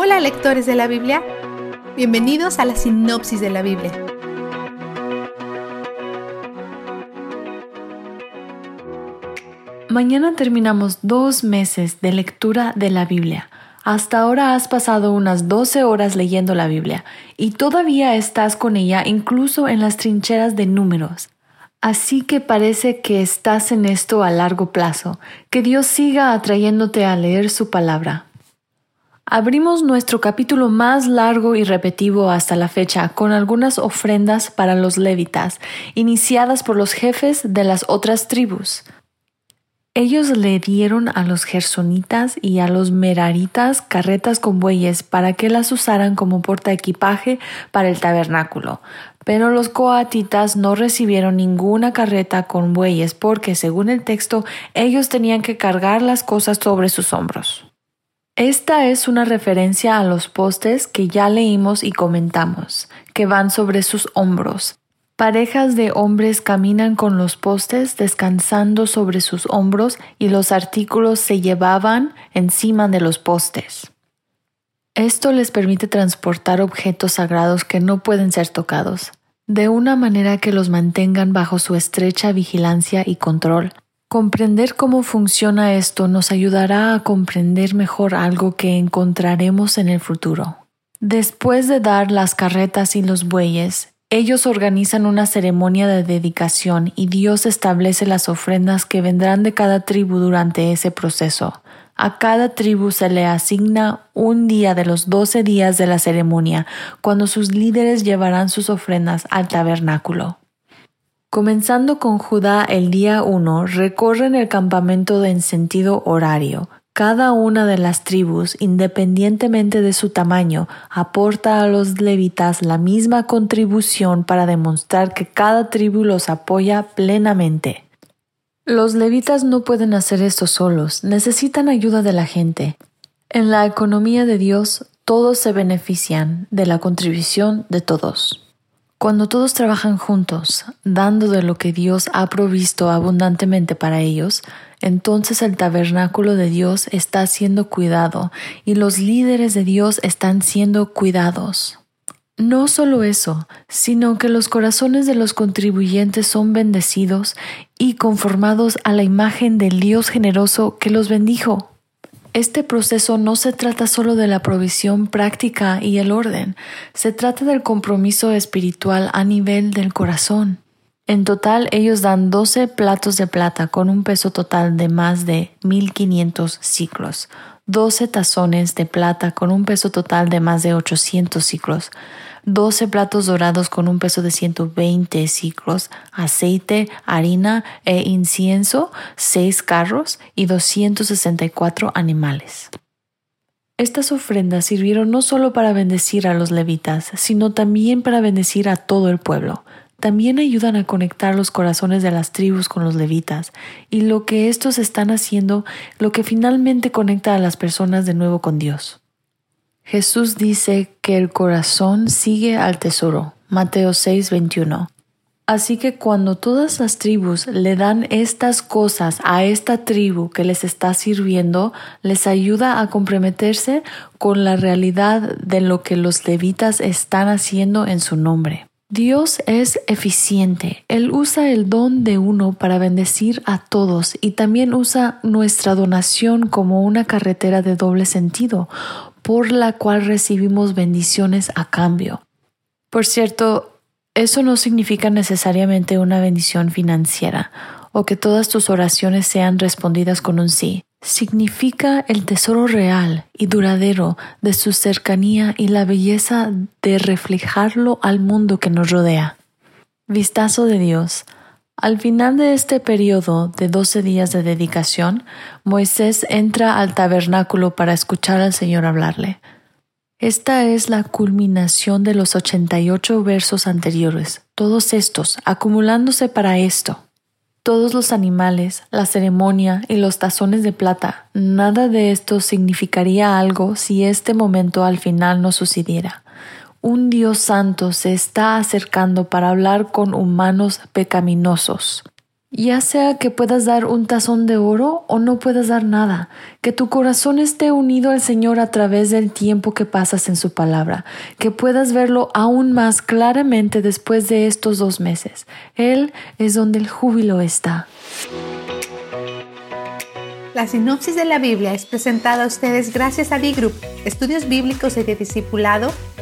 Hola lectores de la Biblia, bienvenidos a la sinopsis de la Biblia. Mañana terminamos dos meses de lectura de la Biblia. Hasta ahora has pasado unas 12 horas leyendo la Biblia y todavía estás con ella incluso en las trincheras de números. Así que parece que estás en esto a largo plazo. Que Dios siga atrayéndote a leer su palabra. Abrimos nuestro capítulo más largo y repetitivo hasta la fecha con algunas ofrendas para los levitas, iniciadas por los jefes de las otras tribus. Ellos le dieron a los gersonitas y a los meraritas carretas con bueyes para que las usaran como portaequipaje para el tabernáculo. Pero los coatitas no recibieron ninguna carreta con bueyes porque, según el texto, ellos tenían que cargar las cosas sobre sus hombros. Esta es una referencia a los postes que ya leímos y comentamos, que van sobre sus hombros. Parejas de hombres caminan con los postes descansando sobre sus hombros y los artículos se llevaban encima de los postes. Esto les permite transportar objetos sagrados que no pueden ser tocados, de una manera que los mantengan bajo su estrecha vigilancia y control. Comprender cómo funciona esto nos ayudará a comprender mejor algo que encontraremos en el futuro. Después de dar las carretas y los bueyes, ellos organizan una ceremonia de dedicación y Dios establece las ofrendas que vendrán de cada tribu durante ese proceso. A cada tribu se le asigna un día de los doce días de la ceremonia, cuando sus líderes llevarán sus ofrendas al tabernáculo. Comenzando con Judá el día uno, recorren el campamento en sentido horario, cada una de las tribus, independientemente de su tamaño, aporta a los levitas la misma contribución para demostrar que cada tribu los apoya plenamente. Los levitas no pueden hacer esto solos, necesitan ayuda de la gente. En la economía de Dios, todos se benefician de la contribución de todos. Cuando todos trabajan juntos, dando de lo que Dios ha provisto abundantemente para ellos, entonces el tabernáculo de Dios está siendo cuidado y los líderes de Dios están siendo cuidados. No solo eso, sino que los corazones de los contribuyentes son bendecidos y conformados a la imagen del Dios generoso que los bendijo. Este proceso no se trata solo de la provisión práctica y el orden, se trata del compromiso espiritual a nivel del corazón. En total, ellos dan 12 platos de plata con un peso total de más de 1500 ciclos, 12 tazones de plata con un peso total de más de 800 ciclos, 12 platos dorados con un peso de 120 ciclos, aceite, harina e incienso, 6 carros y 264 animales. Estas ofrendas sirvieron no solo para bendecir a los levitas, sino también para bendecir a todo el pueblo. También ayudan a conectar los corazones de las tribus con los levitas y lo que estos están haciendo, lo que finalmente conecta a las personas de nuevo con Dios. Jesús dice que el corazón sigue al tesoro. Mateo 6:21. Así que cuando todas las tribus le dan estas cosas a esta tribu que les está sirviendo, les ayuda a comprometerse con la realidad de lo que los levitas están haciendo en su nombre. Dios es eficiente. Él usa el don de uno para bendecir a todos y también usa nuestra donación como una carretera de doble sentido por la cual recibimos bendiciones a cambio. Por cierto, eso no significa necesariamente una bendición financiera o que todas tus oraciones sean respondidas con un sí. Significa el tesoro real y duradero de su cercanía y la belleza de reflejarlo al mundo que nos rodea. Vistazo de Dios al final de este periodo de doce días de dedicación, Moisés entra al tabernáculo para escuchar al Señor hablarle. Esta es la culminación de los ochenta y ocho versos anteriores, todos estos acumulándose para esto. Todos los animales, la ceremonia y los tazones de plata, nada de esto significaría algo si este momento al final no sucediera un Dios santo se está acercando para hablar con humanos pecaminosos. ya sea que puedas dar un tazón de oro o no puedas dar nada, que tu corazón esté unido al Señor a través del tiempo que pasas en su palabra, que puedas verlo aún más claramente después de estos dos meses. Él es donde el júbilo está. La sinopsis de la Biblia es presentada a ustedes gracias a D-Group, estudios bíblicos y de discipulado